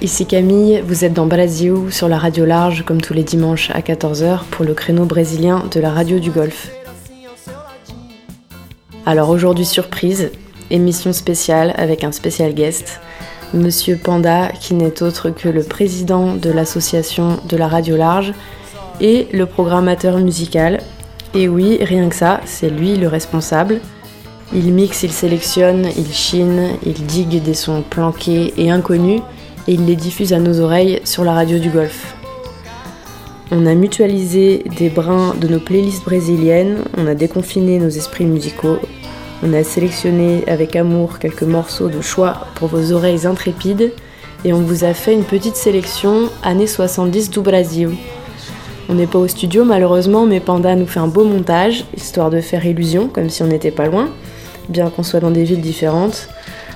Ici Camille, vous êtes dans Brasil sur la radio large comme tous les dimanches à 14h pour le créneau brésilien de la radio du Golfe. Alors aujourd'hui surprise, émission spéciale avec un spécial guest, Monsieur Panda qui n'est autre que le président de l'association de la radio large et le programmateur musical. Et oui, rien que ça, c'est lui le responsable. Il mixe, il sélectionne, il chine, il digue des sons planqués et inconnus et il les diffuse à nos oreilles sur la radio du Golfe. On a mutualisé des brins de nos playlists brésiliennes, on a déconfiné nos esprits musicaux, on a sélectionné avec amour quelques morceaux de choix pour vos oreilles intrépides et on vous a fait une petite sélection années 70 du Brasil. On n'est pas au studio malheureusement, mais Panda nous fait un beau montage, histoire de faire illusion, comme si on n'était pas loin bien qu'on soit dans des villes différentes.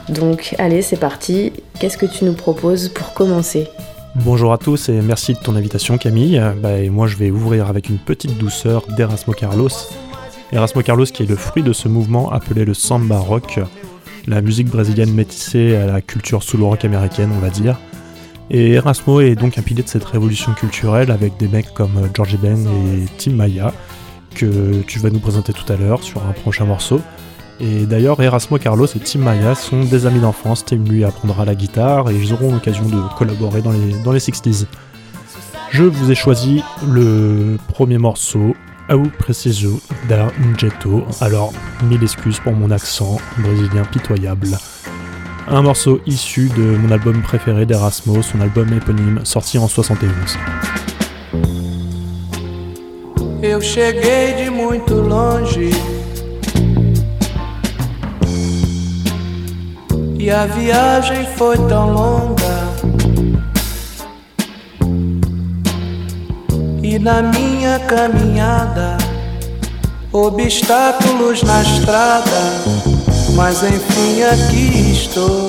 Donc allez, c'est parti. Qu'est-ce que tu nous proposes pour commencer Bonjour à tous et merci de ton invitation Camille. Bah, et moi je vais ouvrir avec une petite douceur d'Erasmo Carlos. Erasmo Carlos qui est le fruit de ce mouvement appelé le samba rock, la musique brésilienne métissée à la culture sous le rock américaine on va dire. Et Erasmo est donc un pilier de cette révolution culturelle avec des mecs comme Georgie Ben et Tim Maya que tu vas nous présenter tout à l'heure sur un prochain morceau. Et d'ailleurs, Erasmo Carlos et Tim Maya sont des amis d'enfance. Tim lui apprendra la guitare et ils auront l'occasion de collaborer dans les, dans les 60s. Je vous ai choisi le premier morceau, Au Preciso da Injetto. Alors, mille excuses pour mon accent brésilien pitoyable. Un morceau issu de mon album préféré d'Erasmo, son album éponyme, sorti en 71. Eu cheguei de. E a viagem foi tão longa. E na minha caminhada, obstáculos na estrada, mas enfim aqui estou.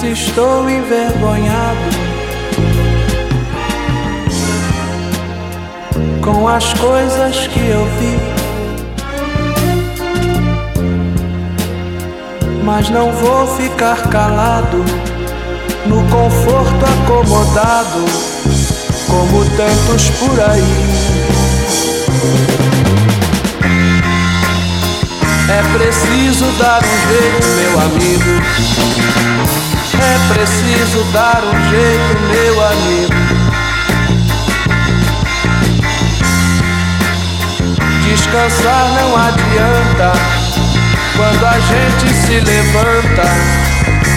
Mas estou envergonhado com as coisas que eu vi. Mas não vou ficar calado no conforto acomodado, como tantos por aí. É preciso dar um jeito, meu amigo. É preciso dar um jeito, meu amigo. Descansar não adianta quando a gente se levanta.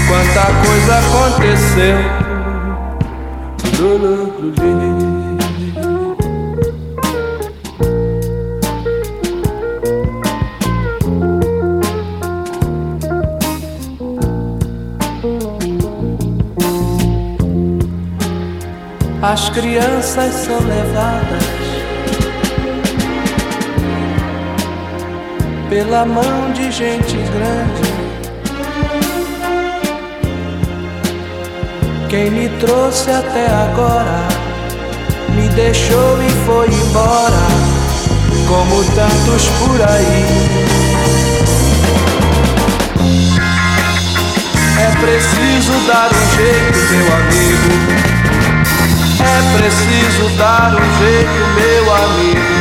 Quanta coisa aconteceu. As crianças são levadas pela mão de gente grande. Quem me trouxe até agora me deixou e foi embora, como tantos por aí. É preciso dar um jeito, meu amigo. É preciso dar um jeito, meu amigo.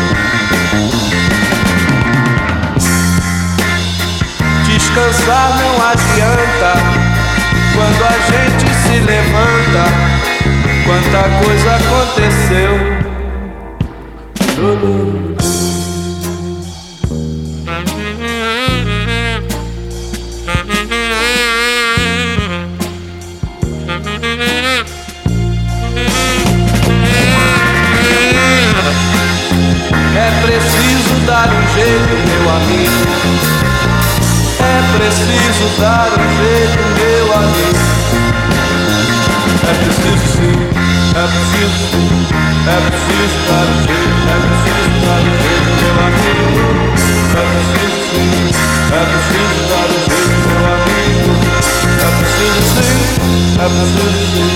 Descansar não adianta quando a gente se levanta. Quanta coisa aconteceu. preciso dar um jeito, meu amigo. É preciso sim, é preciso sim, é preciso dar um jeito, é preciso dar um jeito, meu amigo. É preciso sim, é preciso dar um jeito, meu amigo. É preciso sim, é preciso sim,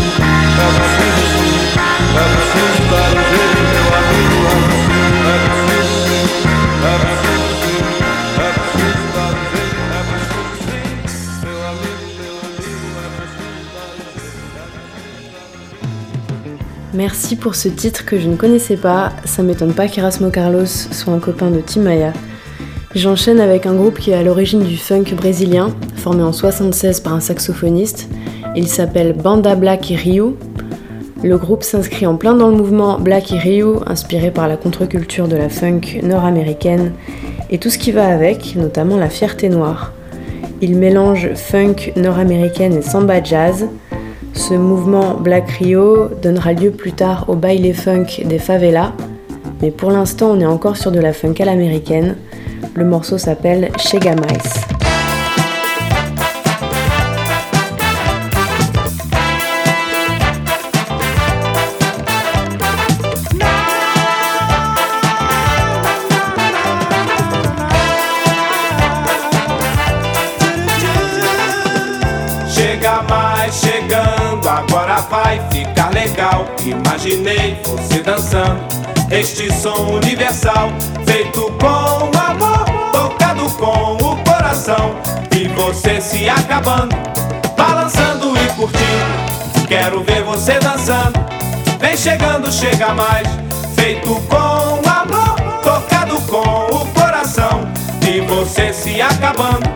é preciso sim, é preciso dar um jeito. Merci pour ce titre que je ne connaissais pas. Ça m'étonne pas qu'Erasmo Carlos soit un copain de Timaya. J'enchaîne avec un groupe qui est à l'origine du funk brésilien, formé en 76 par un saxophoniste. Il s'appelle Banda Black et Rio. Le groupe s'inscrit en plein dans le mouvement Black et Rio, inspiré par la contre-culture de la funk nord-américaine et tout ce qui va avec, notamment la fierté noire. Il mélange funk nord-américaine et samba jazz. Ce mouvement Black Rio donnera lieu plus tard au baile funk des favelas, mais pour l'instant on est encore sur de la funk à l'américaine. Le morceau s'appelle Chega Mais. Vai ficar legal. Imaginei você dançando este som universal, feito com amor, tocado com o coração. E você se acabando, balançando e curtindo. Quero ver você dançando, vem chegando, chega mais. Feito com amor, tocado com o coração. E você se acabando,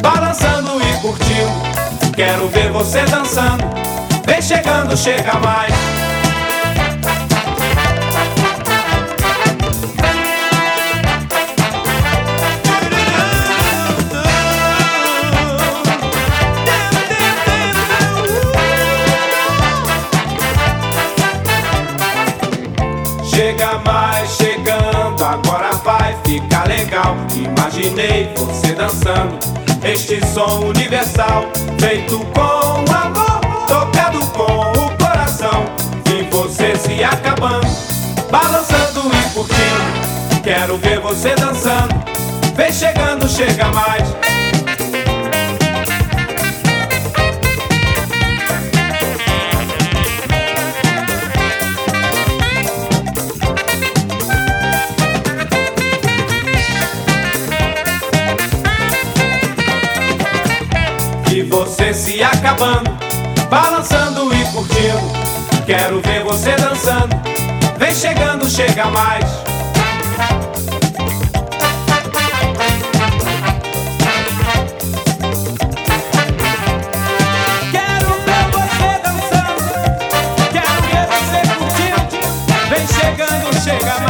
balançando e curtindo. Quero ver você dançando Vem chegando, chega mais. Chega mais, chegando, agora vai ficar legal. Imaginei você dançando este som universal, feito com amor você dançando, vem chegando, chega mais. E você se acabando balançando e curtindo. Quero ver você dançando. Vem chegando, chega mais. chega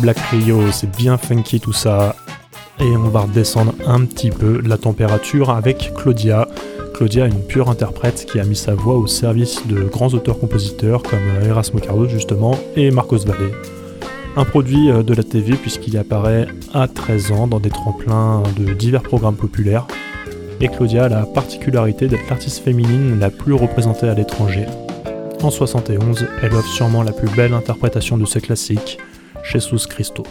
Black Rio, c'est bien funky tout ça. Et on va redescendre un petit peu la température avec Claudia. Claudia est une pure interprète qui a mis sa voix au service de grands auteurs-compositeurs comme Erasmo Carlos justement et Marcos Valle. Un produit euh, de la TV puisqu'il apparaît à 13 ans dans des tremplins de divers programmes populaires. Et Claudia a la particularité d'être l'artiste féminine la plus représentée à l'étranger. En 71, elle offre sûrement la plus belle interprétation de ses classiques, Jesus Christo.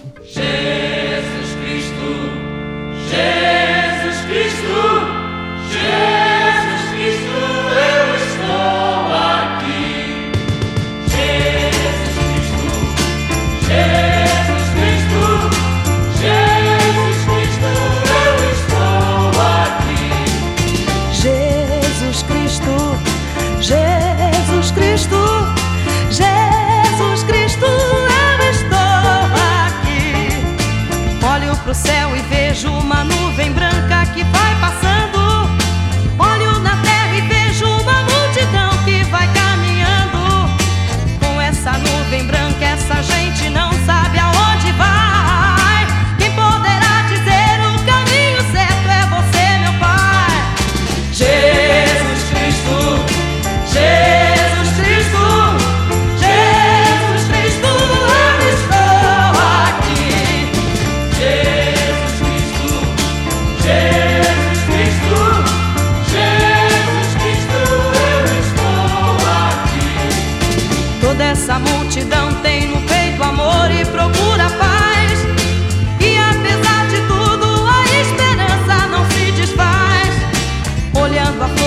trabajo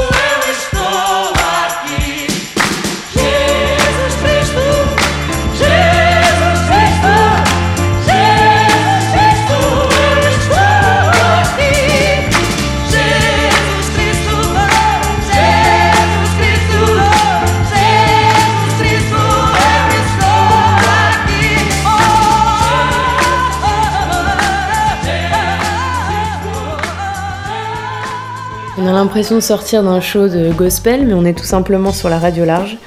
a l'impression de sortir d'un show de gospel, mais on est tout simplement sur la radio large.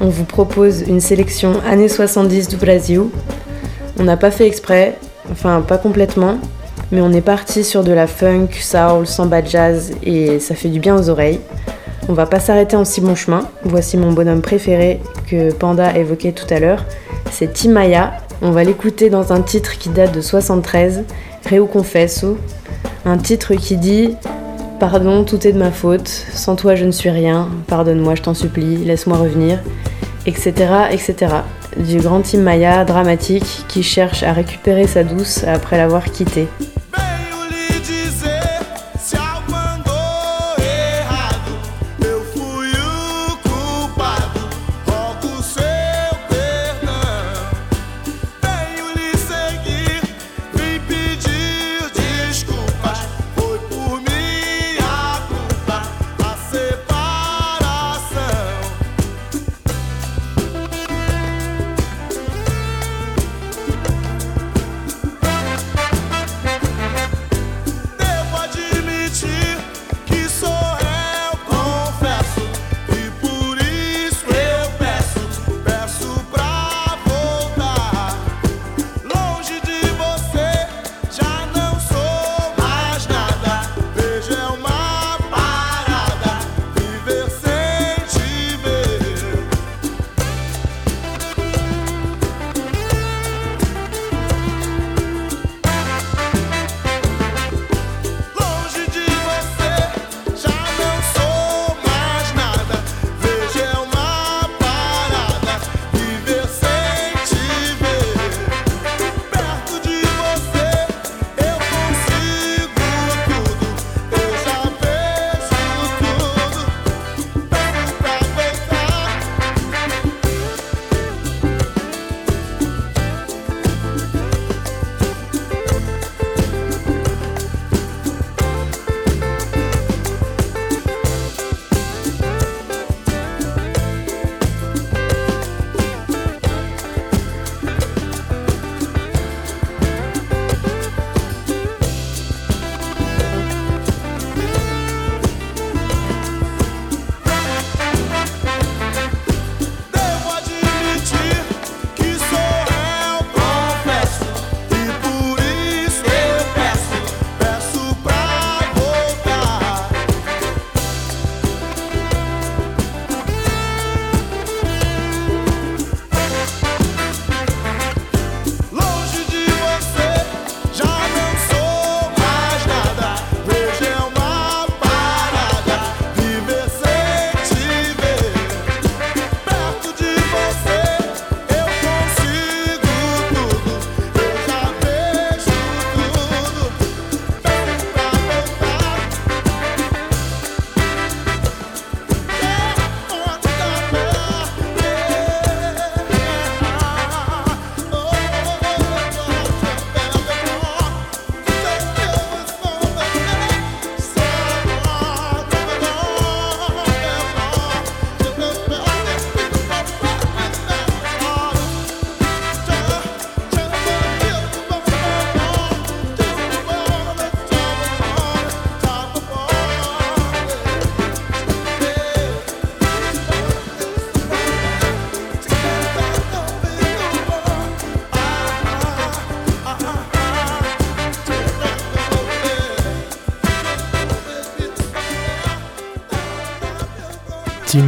On vous propose une sélection années 70 du Brésil. On n'a pas fait exprès, enfin pas complètement, mais on est parti sur de la funk, soul, samba jazz et ça fait du bien aux oreilles. On va pas s'arrêter en si bon chemin. Voici mon bonhomme préféré que Panda évoquait tout à l'heure. C'est Timaya. On va l'écouter dans un titre qui date de 73, Reu Confesso. Un titre qui dit Pardon, tout est de ma faute, sans toi je ne suis rien, pardonne-moi, je t'en supplie, laisse-moi revenir, etc., etc. Du grand Tim Maya dramatique qui cherche à récupérer sa douce après l'avoir quittée.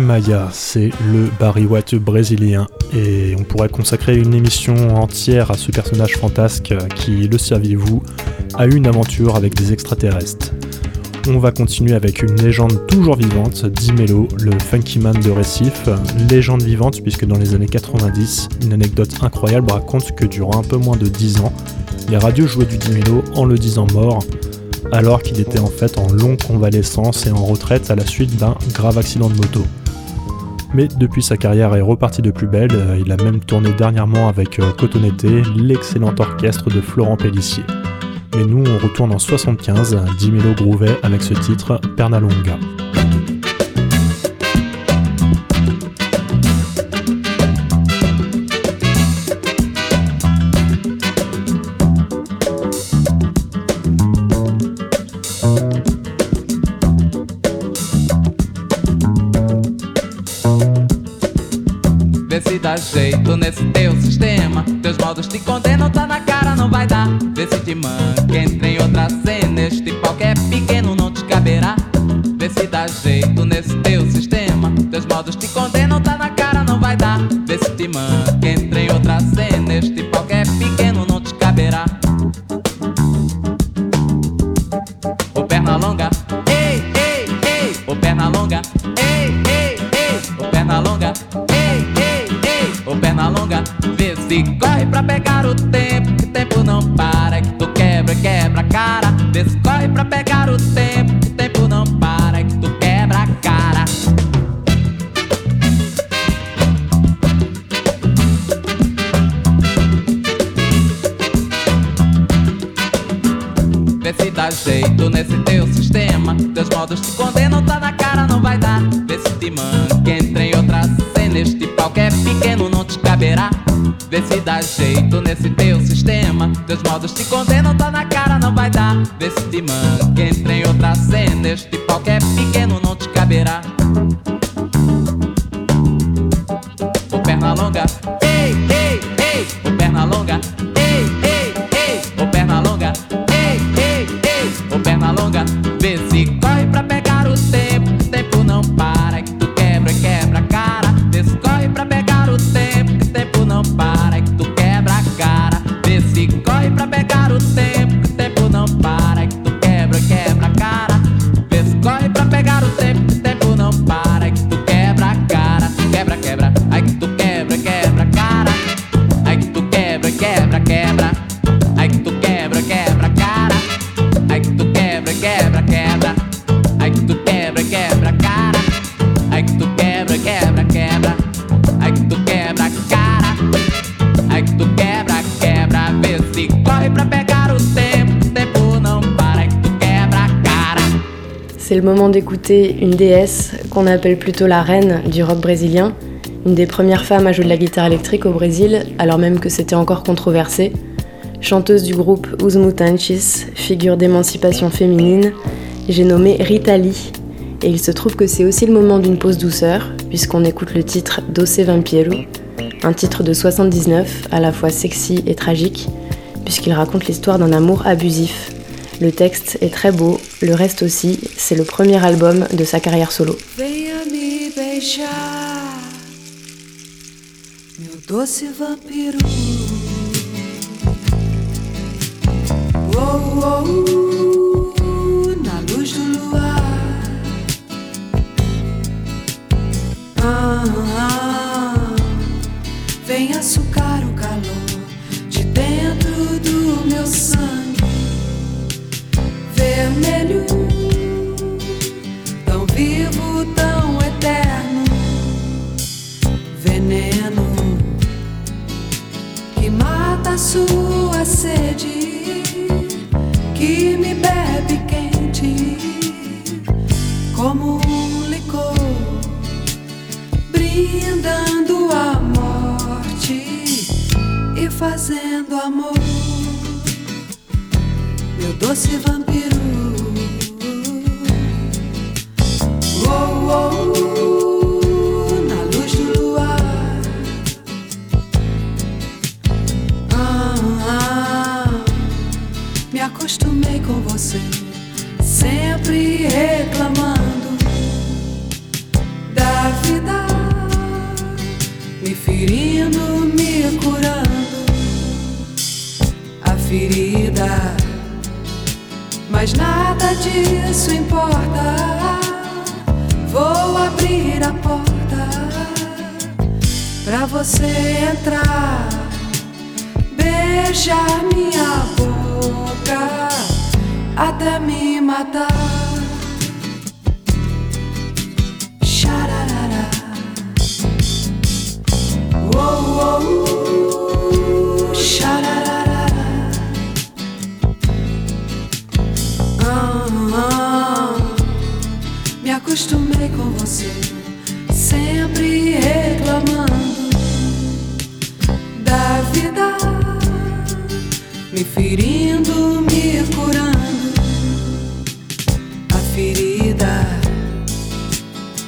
Maya, c'est le Barry brésilien, et on pourrait consacrer une émission entière à ce personnage fantasque qui, le saviez-vous, a eu une aventure avec des extraterrestres. on va continuer avec une légende toujours vivante, Dimelo, le funky man de Récif. Légende vivante puisque dans les années 90, une anecdote incroyable raconte que durant un peu moins de 10 ans, les radios jouaient du Dimelo en le disant mort, alors qu'il était en fait en longue convalescence et en retraite à la suite d'un grave accident de moto. Mais depuis sa carrière est repartie de plus belle, il a même tourné dernièrement avec euh, Cotonete, l'excellent orchestre de Florent Pellissier. Mais nous, on retourne en 75, Dimelo Grouvet avec ce titre Pernalonga. Jeito nesse teu sistema. Teus modos te condenam, tá na cara, não vai dar. Vê se te manca, entra em outra cena. Este que é pequeno não te caberá. Vê se dá jeito nesse teu sistema. Teus modos te condenam, tá na cara, não vai dar. Vê se te manca, entra Teus modos te condenam, tá na cara, não vai dar. Vê se te manca, entra em outra cena. Este pau que é pequeno não te caberá. Ô perna longa, ei, ei, ei, ô perna longa, ei, ei, ei, ô perna longa, ei, ei, ei, ô perna longa, vê se moment d'écouter une déesse qu'on appelle plutôt la reine du rock brésilien, une des premières femmes à jouer de la guitare électrique au Brésil, alors même que c'était encore controversé. Chanteuse du groupe Os Mutantes, figure d'émancipation féminine, j'ai nommé Rita Lee. Et il se trouve que c'est aussi le moment d'une pause douceur, puisqu'on écoute le titre Doce Vampiro, un titre de 79, à la fois sexy et tragique, puisqu'il raconte l'histoire d'un amour abusif. Le texte est très beau, le reste aussi, c'est le premier album de sa carrière solo. Sua sede, que me bebe quente, como um licor, brindando a morte e fazendo amor meu doce vampiro. Oh, oh, oh, acostumei com você, sempre reclamando da vida, me ferindo, me curando a ferida Mas nada disso importa. Vou abrir a porta pra você entrar, beijar minha boca até me matar. Xararara. Uou, uou, xararara. Ah, ah, me acostumei com você, sempre reclamando me ferindo, me curando a ferida.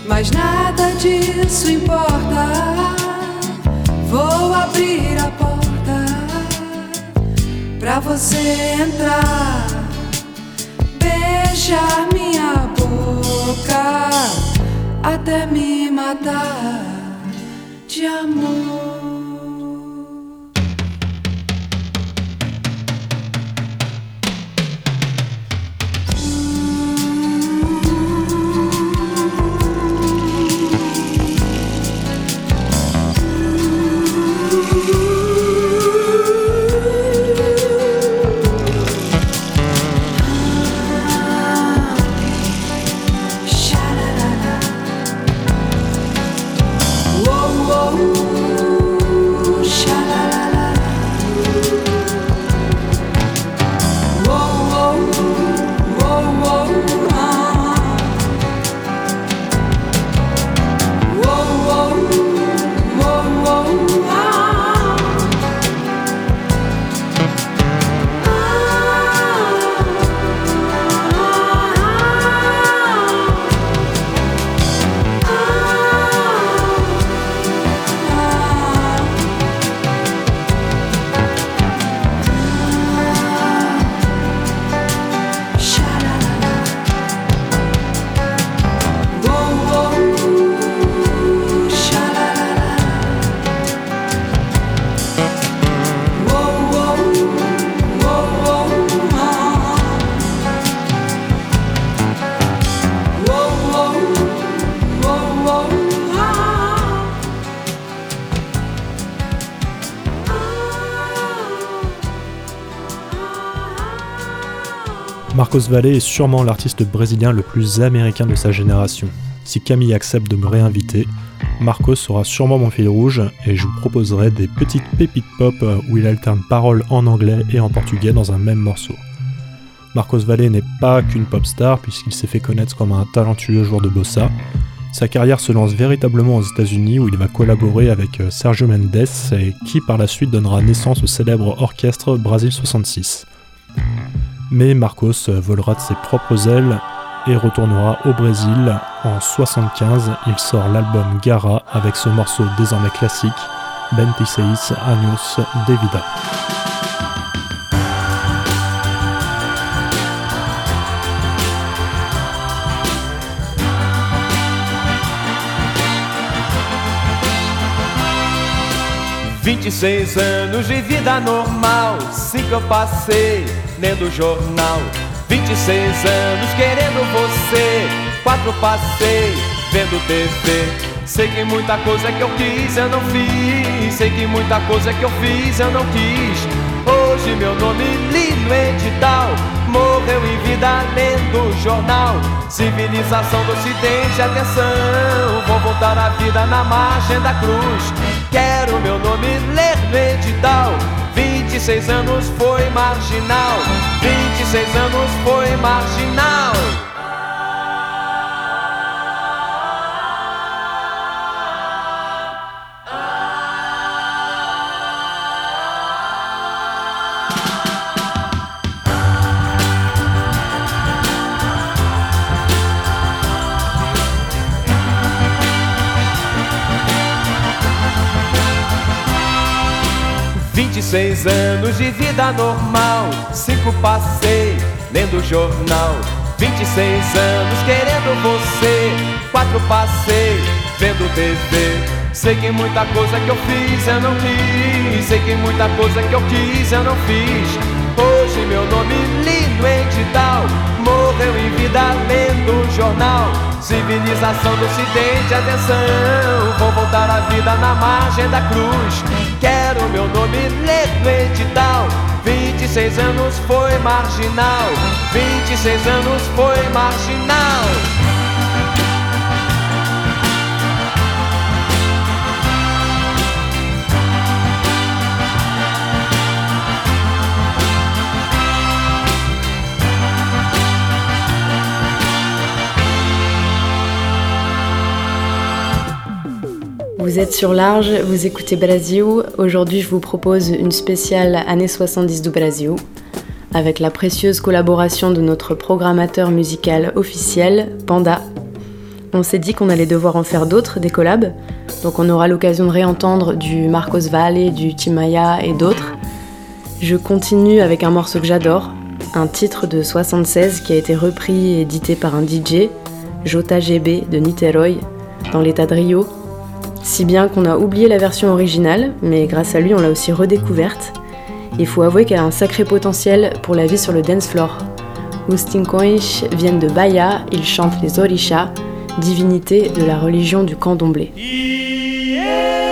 Mas nada disso importa. Vou abrir a porta pra você entrar, beijar minha boca até me matar de amor. Marcos Valle est sûrement l'artiste brésilien le plus américain de sa génération. Si Camille accepte de me réinviter, Marcos sera sûrement mon fil rouge et je vous proposerai des petites pépites pop où il alterne paroles en anglais et en portugais dans un même morceau. Marcos Valle n'est pas qu'une pop star puisqu'il s'est fait connaître comme un talentueux joueur de bossa. Sa carrière se lance véritablement aux États-Unis où il va collaborer avec euh, Sergio Mendes et qui par la suite donnera naissance au célèbre orchestre Brasil 66. Mais Marcos euh, volera de ses propres ailes et retournera au Brésil. En 75, il sort l'album Gara avec ce morceau désormais classique, 26 Años de Vida. Vinte e seis anos de vida normal, cinco eu passei lendo jornal. 26 anos querendo você, quatro passei vendo TV. Sei que muita coisa que eu quis eu não fiz, sei que muita coisa que eu fiz eu não quis. Hoje meu nome li no edital, morreu em vida lendo jornal. Civilização do ocidente, atenção, vou voltar à vida na margem da cruz. Quero meu nome ler no edital. 26 anos foi marginal, 26 anos foi marginal. Seis anos de vida normal, cinco passei lendo jornal. 26 anos querendo você, quatro passei vendo TV. Sei que muita coisa que eu fiz eu não quis, sei que muita coisa que eu quis eu não fiz. Hoje meu nome li no edital, morreu em vida lendo jornal. Civilização do ocidente, atenção, vou voltar à vida na margem da cruz. Quero meu nome ler no edital. 26 anos foi marginal, 26 anos foi marginal. Vous êtes sur Large, vous écoutez Brasil. Aujourd'hui, je vous propose une spéciale années 70 du Brasil, avec la précieuse collaboration de notre programmateur musical officiel, Panda. On s'est dit qu'on allait devoir en faire d'autres, des collabs, donc on aura l'occasion de réentendre du Marcos Valle, du Timaya et d'autres. Je continue avec un morceau que j'adore, un titre de 76 qui a été repris et édité par un DJ, Jota GB de Niterói, dans l'état de Rio, si bien qu'on a oublié la version originale, mais grâce à lui on l'a aussi redécouverte. Il faut avouer qu'elle a un sacré potentiel pour la vie sur le dance floor. Tincões viennent de Bahia, ils chantent les Orishas, divinités de la religion du candomblé. Meu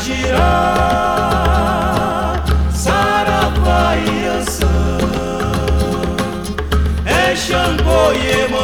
girar. Saravá e Ançã. É Xangô e Emanjá,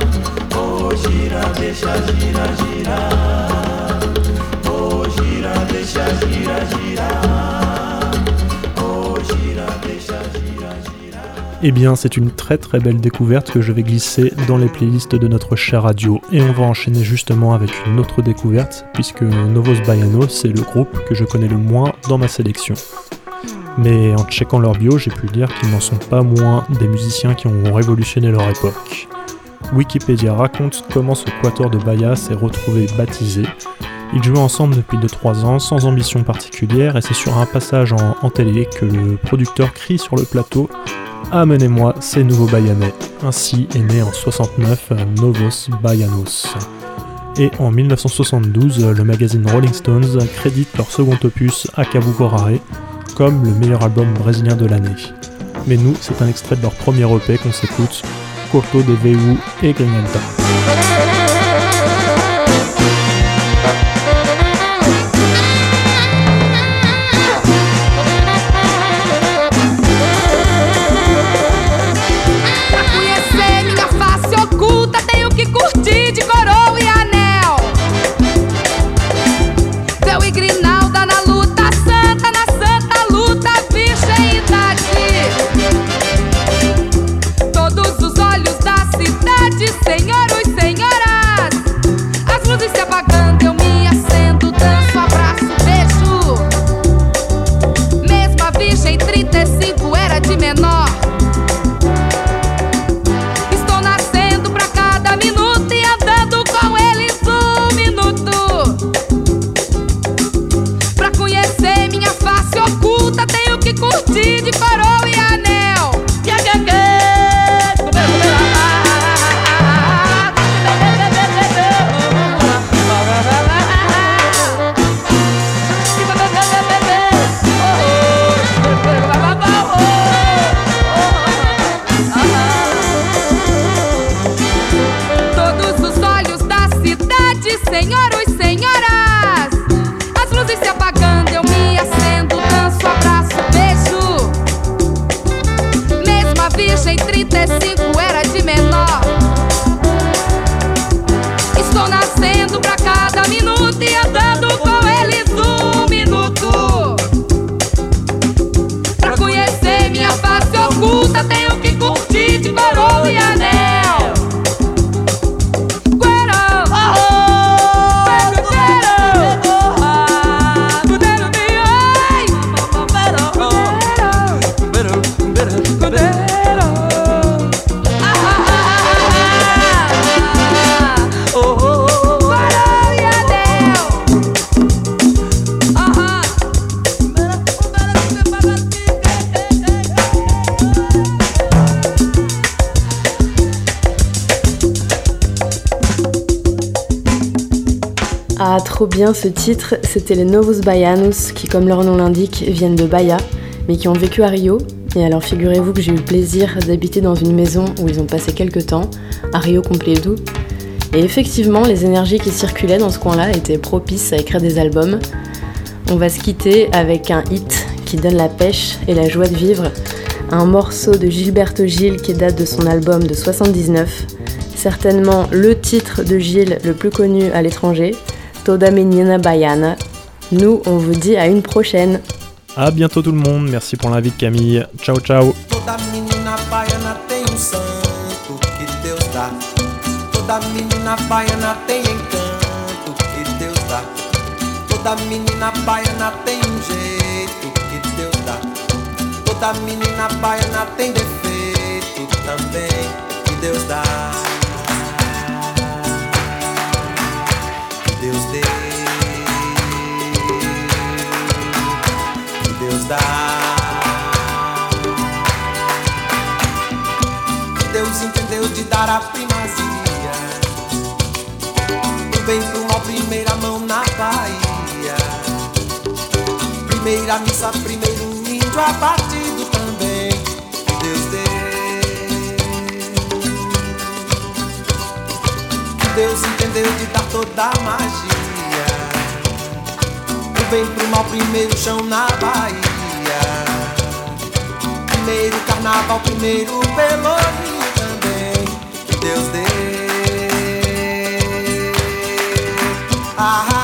Oh, deixa. Oh. Oh. Eh bien, c'est une très très belle découverte que je vais glisser dans les playlists de notre chère radio. Et on va enchaîner justement avec une autre découverte, puisque Novos Baianos, c'est le groupe que je connais le moins dans ma sélection. Mais en checkant leur bio, j'ai pu dire qu'ils n'en sont pas moins des musiciens qui ont révolutionné leur époque. Wikipédia raconte comment ce quatuor de Bahia s'est retrouvé baptisé. Ils jouaient ensemble depuis 2-3 ans sans ambition particulière et c'est sur un passage en, télé que le producteur crie sur le plateau Amenez-moi ces nouveaux Bayanais. Ainsi est né en 69 Novos Baianos. Et en 1972, le magazine Rolling Stones crédite leur second opus Akabu Korare comme le meilleur album brésilien de l'année. Mais nous, c'est un extrait de leur premier EP qu'on s'écoute, Corto de Veu et Grinalda. Trop bien ce titre, c'était les Novos Baianos qui, comme leur nom l'indique, viennent de Bahia, mais qui ont vécu à Rio. Et alors figurez-vous que j'ai eu le plaisir d'habiter dans une maison où ils ont passé quelques temps, à Rio Completo. Et effectivement, les énergies qui circulaient dans ce coin-là étaient propices à écrire des albums. On va se quitter avec un hit qui donne la pêche et la joie de vivre, un morceau de Gilberto Gil qui date de son album de 79, certainement le titre de Gilles le plus connu à l'étranger, Toda Menina Baiana. Nous, on vous dit à une prochaine. À bientôt tout le monde, merci pour l'invite Camille. Ciao ciao Toda menina baiana tem um santo que Deus dá. Toda menina baiana tem encanto que Deus dá. Toda menina baiana tem um jeito que Deus dá. Toda menina baiana tem defeito também que Deus dá. Deus. Que Deus dá. Deus entendeu de dar a primazia Do bem pro mal, primeira mão na Bahia Primeira missa, primeiro índio abatido Deus entendeu de dar toda a magia. Do bem pro mal, primeiro chão na Bahia. Primeiro carnaval, primeiro pelourinho também. Que Deus dê. Ah,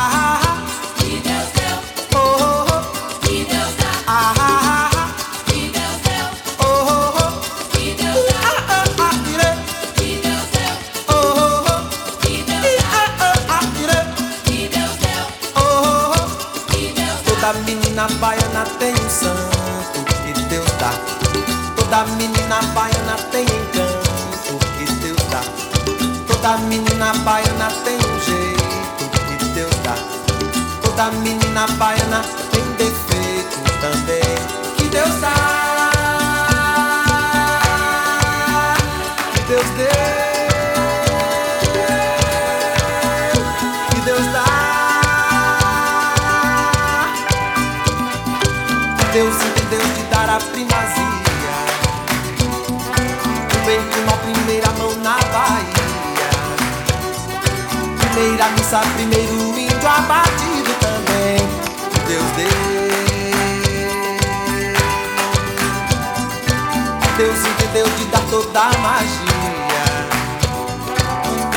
Toda menina baiana tem defeito também que Deus dá. Que Deus dê. Que Deus dá. Deus primeira primazia. O bem primo, primeira mão na Bahia. Primeira missa, primeiro índio abatido deu de dar toda a magia.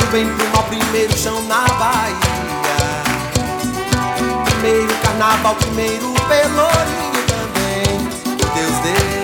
Do bem pro mal, primeiro chão na Bahia. Primeiro carnaval, primeiro pelourinho também. Deus deu